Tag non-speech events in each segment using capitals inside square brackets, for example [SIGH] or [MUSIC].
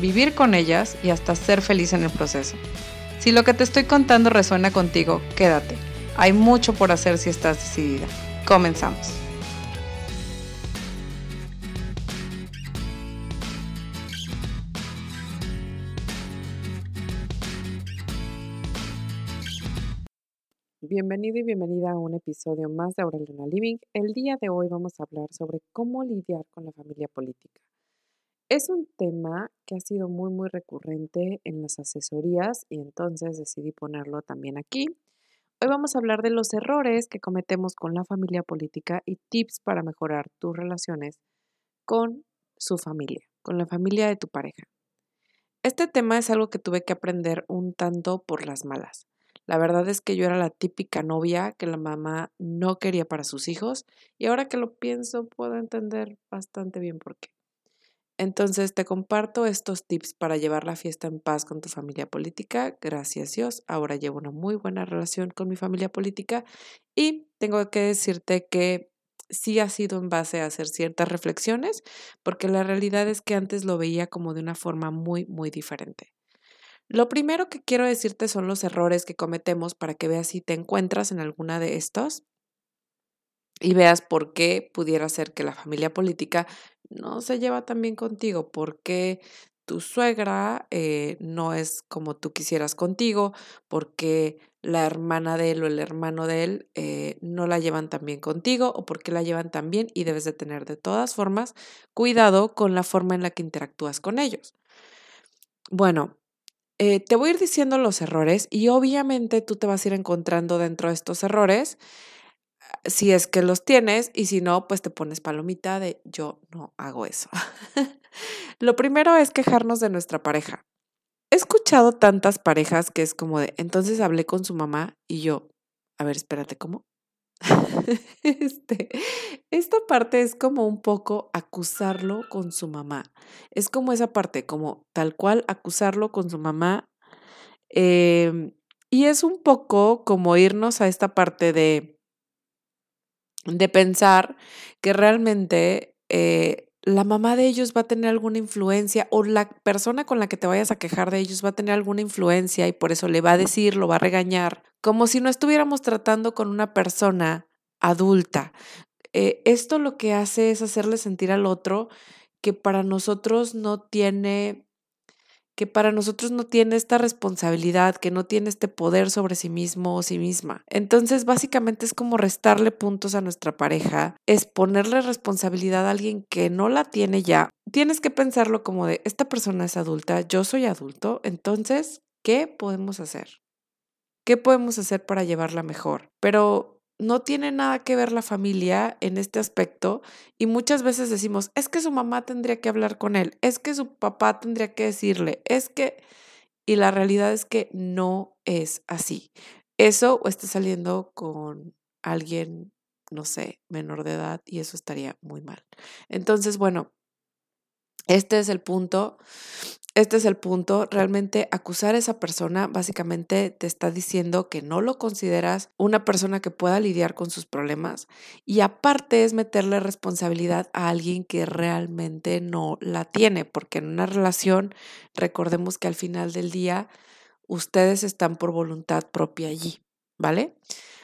vivir con ellas y hasta ser feliz en el proceso. Si lo que te estoy contando resuena contigo, quédate. Hay mucho por hacer si estás decidida. Comenzamos. Bienvenido y bienvenida a un episodio más de Aurelina Living. El día de hoy vamos a hablar sobre cómo lidiar con la familia política. Es un tema que ha sido muy, muy recurrente en las asesorías y entonces decidí ponerlo también aquí. Hoy vamos a hablar de los errores que cometemos con la familia política y tips para mejorar tus relaciones con su familia, con la familia de tu pareja. Este tema es algo que tuve que aprender un tanto por las malas. La verdad es que yo era la típica novia que la mamá no quería para sus hijos y ahora que lo pienso puedo entender bastante bien por qué. Entonces te comparto estos tips para llevar la fiesta en paz con tu familia política. Gracias Dios, ahora llevo una muy buena relación con mi familia política y tengo que decirte que sí ha sido en base a hacer ciertas reflexiones, porque la realidad es que antes lo veía como de una forma muy, muy diferente. Lo primero que quiero decirte son los errores que cometemos para que veas si te encuentras en alguna de estos y veas por qué pudiera ser que la familia política no se lleva tan bien contigo, porque tu suegra eh, no es como tú quisieras contigo, porque la hermana de él o el hermano de él eh, no la llevan tan bien contigo o porque la llevan tan bien y debes de tener de todas formas cuidado con la forma en la que interactúas con ellos. Bueno, eh, te voy a ir diciendo los errores y obviamente tú te vas a ir encontrando dentro de estos errores si es que los tienes y si no, pues te pones palomita de yo no hago eso. [LAUGHS] Lo primero es quejarnos de nuestra pareja. He escuchado tantas parejas que es como de, entonces hablé con su mamá y yo, a ver, espérate, ¿cómo? [LAUGHS] este, esta parte es como un poco acusarlo con su mamá. Es como esa parte, como tal cual acusarlo con su mamá. Em, y es un poco como irnos a esta parte de, de pensar que realmente eh, la mamá de ellos va a tener alguna influencia o la persona con la que te vayas a quejar de ellos va a tener alguna influencia y por eso le va a decir, lo va a regañar, como si no estuviéramos tratando con una persona adulta. Eh, esto lo que hace es hacerle sentir al otro que para nosotros no tiene que para nosotros no tiene esta responsabilidad, que no tiene este poder sobre sí mismo o sí misma. Entonces, básicamente es como restarle puntos a nuestra pareja, es ponerle responsabilidad a alguien que no la tiene ya. Tienes que pensarlo como de, esta persona es adulta, yo soy adulto, entonces, ¿qué podemos hacer? ¿Qué podemos hacer para llevarla mejor? Pero no tiene nada que ver la familia en este aspecto y muchas veces decimos, es que su mamá tendría que hablar con él, es que su papá tendría que decirle, es que... Y la realidad es que no es así. Eso o está saliendo con alguien, no sé, menor de edad y eso estaría muy mal. Entonces, bueno, este es el punto este es el punto, realmente acusar a esa persona básicamente te está diciendo que no lo consideras una persona que pueda lidiar con sus problemas y aparte es meterle responsabilidad a alguien que realmente no la tiene, porque en una relación recordemos que al final del día ustedes están por voluntad propia allí, ¿vale?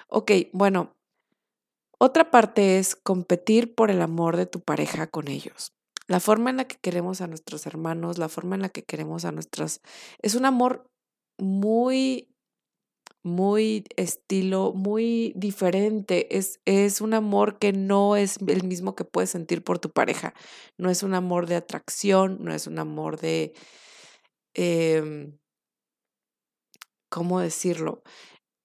Ok, bueno, otra parte es competir por el amor de tu pareja con ellos la forma en la que queremos a nuestros hermanos, la forma en la que queremos a nuestras... Es un amor muy, muy estilo, muy diferente. Es, es un amor que no es el mismo que puedes sentir por tu pareja. No es un amor de atracción, no es un amor de... Em, ¿Cómo decirlo?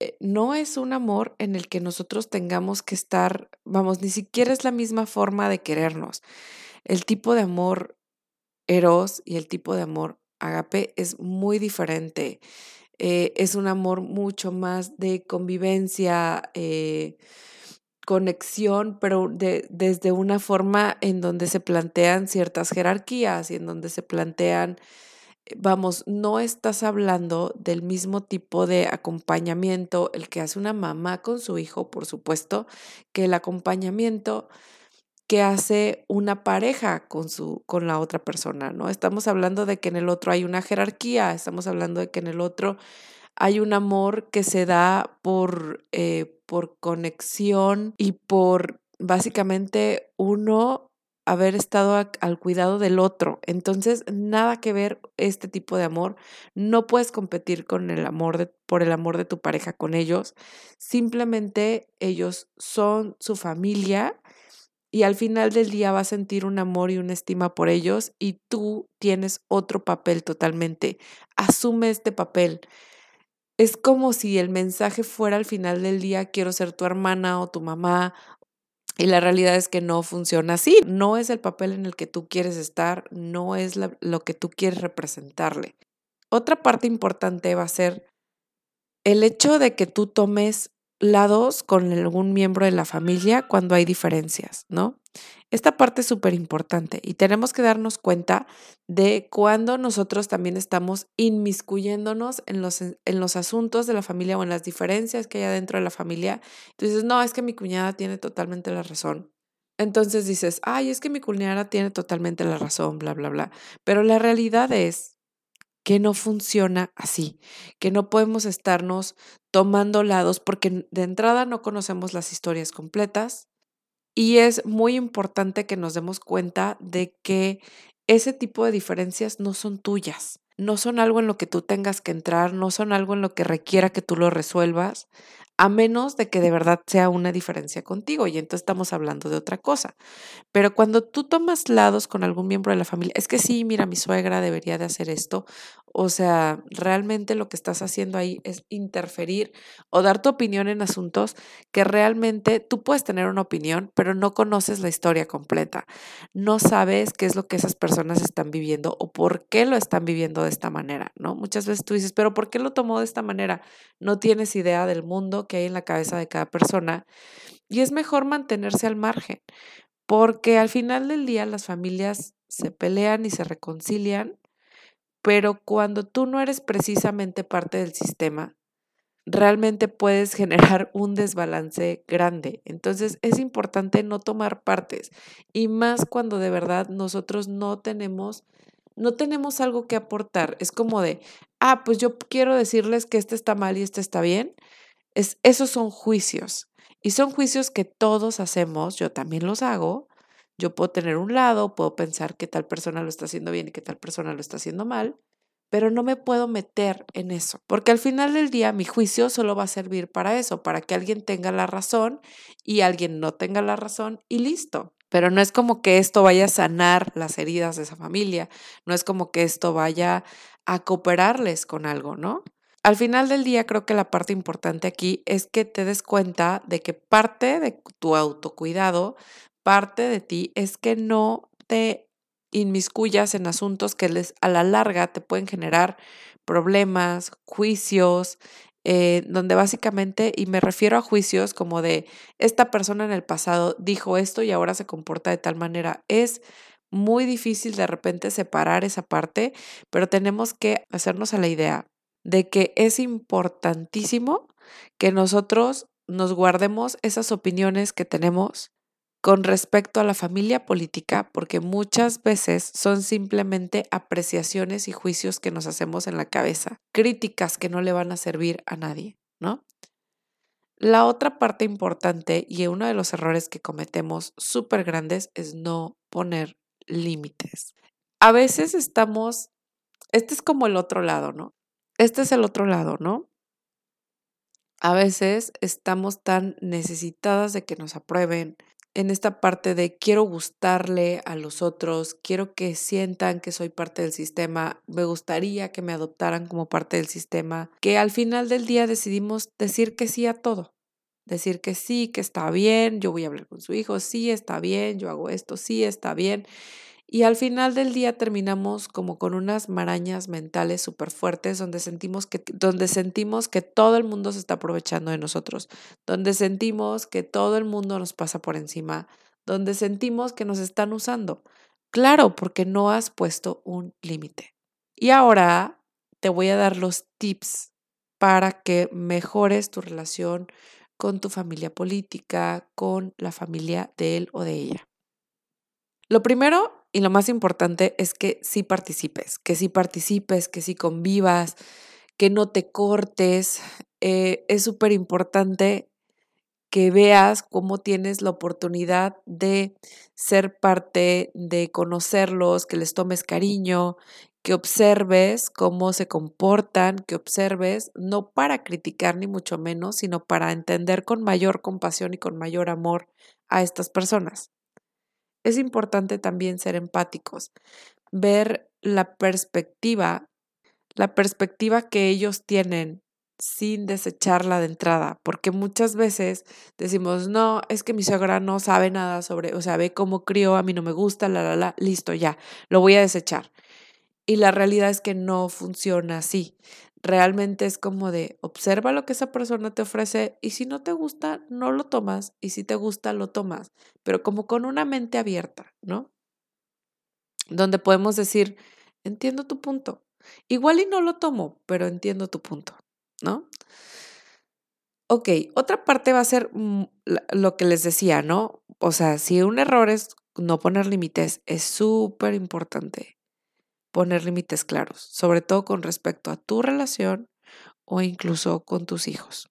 Eh, no es un amor en el que nosotros tengamos que estar, vamos, ni siquiera es la misma forma de querernos el tipo de amor eros y el tipo de amor agape es muy diferente. Eh, es un amor mucho más de convivencia, eh, conexión, pero de, desde una forma en donde se plantean ciertas jerarquías y en donde se plantean, eh, vamos, no estás hablando del mismo tipo de acompañamiento, el que hace una mamá con su hijo, por supuesto, que el acompañamiento que hace una pareja con, su, con la otra persona, ¿no? Estamos hablando de que en el otro hay una jerarquía, estamos hablando de que en el otro hay un amor que se da por, eh, por conexión y por básicamente uno haber estado al cuidado del otro. Entonces, nada que ver este tipo de amor. No puedes competir con el amor de, por el amor de tu pareja con ellos. Simplemente ellos son su familia y al final del día va a sentir un amor y una estima por ellos y tú tienes otro papel totalmente. Asume este papel. Es como si el mensaje fuera al final del día quiero ser tu hermana o tu mamá y la realidad es que no funciona así. No es el papel en el que tú quieres estar, no es lo que tú quieres representarle. Otra parte importante va a ser el hecho de que tú tomes lados con algún miembro de la familia cuando hay diferencias, ¿no? Esta parte es súper importante y tenemos que darnos cuenta de cuando nosotros también estamos inmiscuyéndonos en los, en los asuntos de la familia o en las diferencias que hay dentro de la familia. Entonces, no, es que mi cuñada tiene totalmente la razón. Entonces dices, ay, es que mi cuñada tiene totalmente la razón, bla, bla, bla. Pero la realidad es que no funciona así, que no podemos estarnos tomando lados porque de entrada no conocemos las historias completas y es muy importante que nos demos cuenta de que ese tipo de diferencias no son tuyas, no son algo en lo que tú tengas que entrar, no son algo en lo que requiera que tú lo resuelvas, a menos de que de verdad sea una diferencia contigo y entonces estamos hablando de otra cosa. Pero cuando tú tomas lados con algún miembro de la familia, es que sí, mira, mi suegra debería de hacer esto, o sea, realmente lo que estás haciendo ahí es interferir o dar tu opinión en asuntos que realmente tú puedes tener una opinión, pero no conoces la historia completa. No sabes qué es lo que esas personas están viviendo o por qué lo están viviendo de esta manera, ¿no? Muchas veces tú dices, pero ¿por qué lo tomó de esta manera? No tienes idea del mundo que hay en la cabeza de cada persona y es mejor mantenerse al margen, porque al final del día las familias se pelean y se reconcilian, pero cuando tú no eres precisamente parte del sistema, realmente puedes [LAUGHS] generar un desbalance grande. Entonces es importante no tomar partes y más cuando de verdad nosotros no tenemos no tenemos algo que aportar. Es como de, ah, pues yo quiero decirles que este está mal y este está bien, es, esos son juicios. Y son juicios que todos hacemos, yo también los hago. Yo puedo tener un lado, puedo pensar que tal persona lo está haciendo bien y que tal persona lo está haciendo mal, pero no me puedo meter en eso, porque al final del día mi juicio solo va a servir para eso, para que alguien tenga la razón y alguien no tenga la razón y listo. Pero no es como que esto vaya a sanar las heridas de esa familia, no es como que esto vaya a cooperarles con algo, ¿no? Al final del día creo que la parte importante aquí es que te des cuenta de que parte de tu autocuidado, parte de ti es que no te inmiscuyas en asuntos que les a la larga te pueden generar problemas, juicios, eh, donde básicamente, y me refiero a juicios como de esta persona en el pasado dijo esto y ahora se comporta de tal manera, es muy difícil de repente separar esa parte, pero tenemos que hacernos a la idea de que es importantísimo que nosotros nos guardemos esas opiniones que tenemos con respecto a la familia política, porque muchas veces son simplemente apreciaciones y juicios que nos hacemos en la cabeza, críticas que no le van a servir a nadie, ¿no? La otra parte importante y uno de los errores que cometemos súper grandes es no poner límites. A veces estamos, este es como el otro lado, ¿no? Este es el otro lado, ¿no? A veces estamos tan necesitadas de que nos aprueben, en esta parte de quiero gustarle a los otros, quiero que sientan que soy parte del sistema, me gustaría que me adoptaran como parte del sistema, que al final del día decidimos decir que sí a todo. Decir que sí, que está bien, yo voy a hablar con su hijo, sí está bien, yo hago esto, sí está bien. Y al final del día terminamos como con unas marañas mentales súper fuertes donde sentimos, que, donde sentimos que todo el mundo se está aprovechando de nosotros, donde sentimos que todo el mundo nos pasa por encima, donde sentimos que nos están usando. Claro, porque no has puesto un límite. Y ahora te voy a dar los tips para que mejores tu relación con tu familia política, con la familia de él o de ella. Lo primero y lo más importante es que sí participes, que sí participes, que sí convivas, que no te cortes. Eh, es súper importante que veas cómo tienes la oportunidad de ser parte, de conocerlos, que les tomes cariño, que observes cómo se comportan, que observes, no para criticar ni mucho menos, sino para entender con mayor compasión y con mayor amor a estas personas. Es importante también ser empáticos, ver la perspectiva, la perspectiva que ellos tienen sin desecharla de entrada, porque muchas veces decimos, no, es que mi suegra no sabe nada sobre, o sea, ve cómo crió, a mí no me gusta, la, la, la, listo, ya, lo voy a desechar. Y la realidad es que no funciona así realmente es como de observa lo que esa persona te ofrece y si no te gusta, no lo tomas y si te gusta, lo tomas, pero como con una mente abierta, ¿no? Donde podemos decir, entiendo tu punto. Igual y no lo tomo, pero entiendo tu punto, ¿no? Ok, otra parte va a ser mm, lo que les decía, ¿no? O sea, si un error es no poner límites, es súper importante poner límites claros, sobre todo con respecto a tu relación o incluso con tus hijos.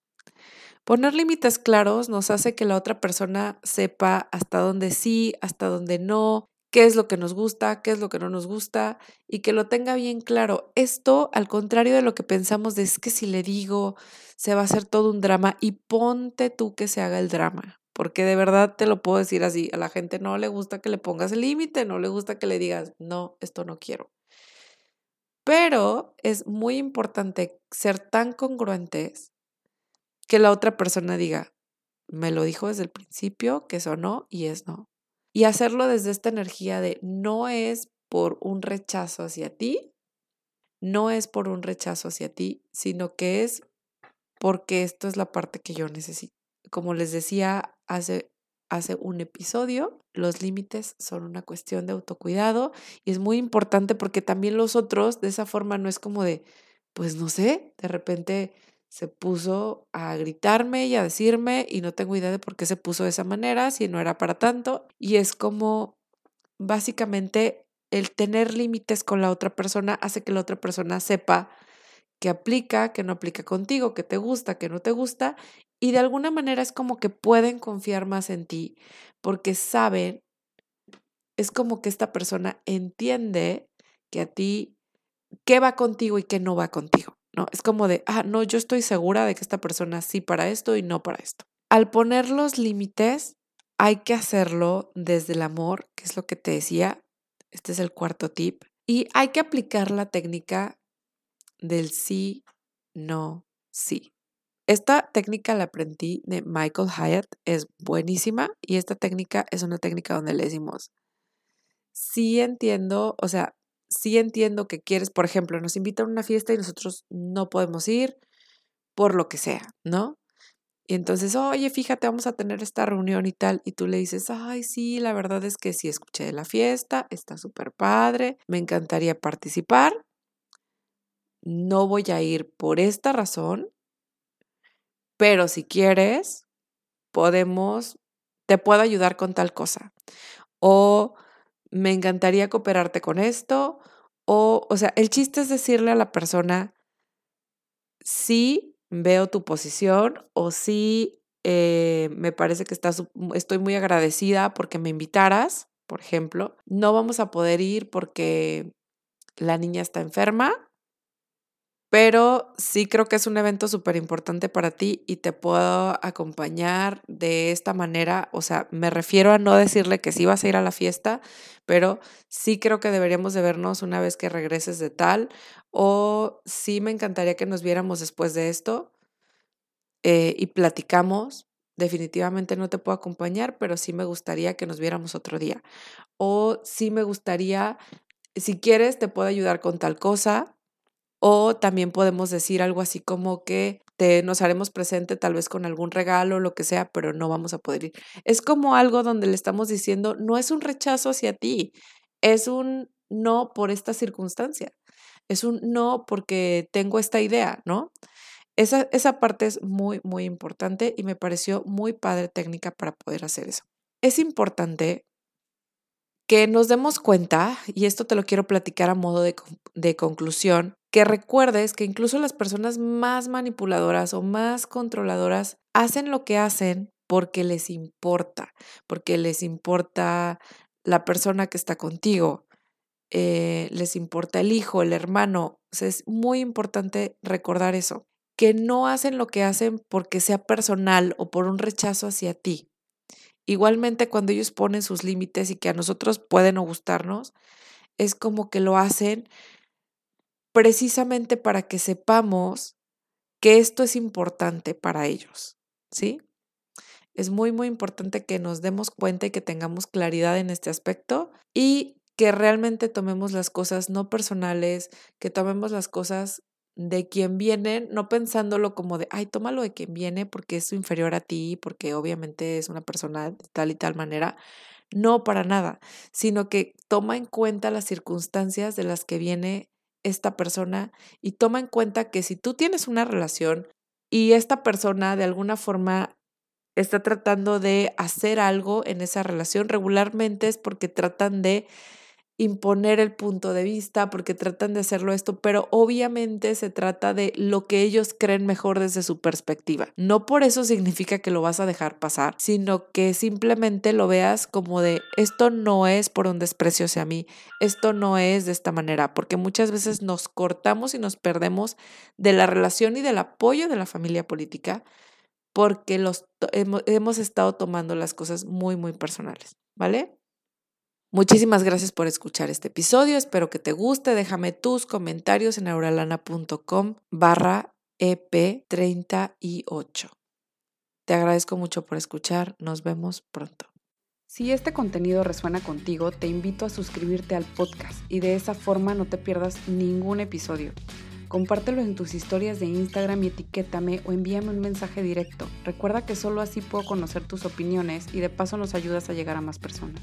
Poner límites claros nos hace que la otra persona sepa hasta dónde sí, hasta dónde no, qué es lo que nos gusta, qué es lo que no nos gusta y que lo tenga bien claro. Esto, al contrario de lo que pensamos, es que si le digo, se va a hacer todo un drama y ponte tú que se haga el drama. Porque de verdad te lo puedo decir así, a la gente no le gusta que le pongas el límite, no le gusta que le digas, no, esto no quiero. Pero es muy importante ser tan congruentes que la otra persona diga, me lo dijo desde el principio, que eso no y es no. Y hacerlo desde esta energía de no es por un rechazo hacia ti, no es por un rechazo hacia ti, sino que es porque esto es la parte que yo necesito. Como les decía hace hace un episodio, los límites son una cuestión de autocuidado y es muy importante porque también los otros de esa forma no es como de, pues no sé, de repente se puso a gritarme y a decirme y no tengo idea de por qué se puso de esa manera, si no era para tanto. Y es como básicamente el tener límites con la otra persona hace que la otra persona sepa que aplica, que no aplica contigo, que te gusta, que no te gusta y de alguna manera es como que pueden confiar más en ti porque saben, es como que esta persona entiende que a ti, qué va contigo y qué no va contigo, ¿no? Es como de, ah, no, yo estoy segura de que esta persona sí para esto y no para esto. Al poner los límites, hay que hacerlo desde el amor, que es lo que te decía. Este es el cuarto tip. Y hay que aplicar la técnica del sí, no, sí. Esta técnica la aprendí de Michael Hyatt, es buenísima y esta técnica es una técnica donde le decimos, sí entiendo, o sea, sí entiendo que quieres, por ejemplo, nos invitan a una fiesta y nosotros no podemos ir por lo que sea, ¿no? Y entonces, oye, fíjate, vamos a tener esta reunión y tal, y tú le dices, ay, sí, la verdad es que sí escuché de la fiesta, está súper padre, me encantaría participar, no voy a ir por esta razón, pero si quieres, podemos, te puedo ayudar con tal cosa. O me encantaría cooperarte con esto. O, o sea, el chiste es decirle a la persona, sí veo tu posición o sí eh, me parece que estás, estoy muy agradecida porque me invitaras, por ejemplo. No vamos a poder ir porque la niña está enferma, pero sí creo que es un evento súper importante para ti y te puedo acompañar de esta manera. O sea, me refiero a no decirle que sí vas a ir a la fiesta, pero sí creo que deberíamos de vernos una vez que regreses de tal. O sí me encantaría que nos viéramos después de esto eh, y platicamos definitivamente no te puedo acompañar, pero sí me gustaría que nos viéramos otro día. O sí me gustaría, si quieres, te puedo ayudar con tal cosa. O también podemos decir algo así como que te, nos haremos presente tal vez con algún regalo lo que sea, pero no vamos a poder ir. Es como algo donde le estamos diciendo, no es un rechazo hacia ti, es un no por esta circunstancia, es un no porque tengo esta idea, ¿no? Esa, esa parte es muy, muy importante y me pareció muy padre técnica para poder hacer eso. Es importante que nos demos cuenta, y esto te lo quiero platicar a modo de, de, conclusión, que recuerdes que incluso las personas más manipuladoras o más controladoras hacen lo que hacen porque les importa, porque les importa la persona que está contigo, eh, les importa el hijo, el hermano. es muy importante recordar eso, que no hacen lo que hacen porque sea personal o por un rechazo hacia ti. Igualmente cuando ellos ponen sus límites y que a nosotros pueden no gustarnos, es como que lo hacen precisamente para que sepamos que esto es importante para ellos, ¿sí? Es muy, muy importante que nos demos cuenta y que tengamos claridad en este aspecto y que realmente tomemos las cosas no personales, que tomemos las cosas de quien viene, no pensándolo como de, ay, tómalo de quien viene porque es inferior a ti, porque obviamente es una persona de tal y tal manera. No, para nada, sino que toma en cuenta las circunstancias de las que viene esta persona y toma en cuenta que si tú tienes una relación y esta persona de alguna forma está tratando de hacer algo en esa relación, regularmente es porque tratan de imponer el punto de vista, porque tratan de hacerlo esto, pero obviamente se trata de lo que ellos creen mejor desde su perspectiva. No por eso significa que lo vas a dejar pasar, sino que simplemente lo veas como de esto no es por un desprecio hacia mí, esto no es de esta manera, porque muchas veces nos cortamos y nos perdemos de la relación y del apoyo de la familia política porque los, hemos, hemos estado tomando las cosas muy, muy personales, ¿vale? Muchísimas gracias por escuchar este episodio. Espero que te guste. Déjame tus comentarios en auralana.com barra EP38. Te agradezco mucho por escuchar. Nos vemos pronto. Si este contenido resuena contigo, te invito a suscribirte al podcast y de esa forma no te pierdas ningún episodio. Compártelo en tus historias de Instagram y etiquétame o envíame un mensaje directo. Recuerda que solo así puedo conocer tus opiniones y de paso nos ayudas a llegar a más personas.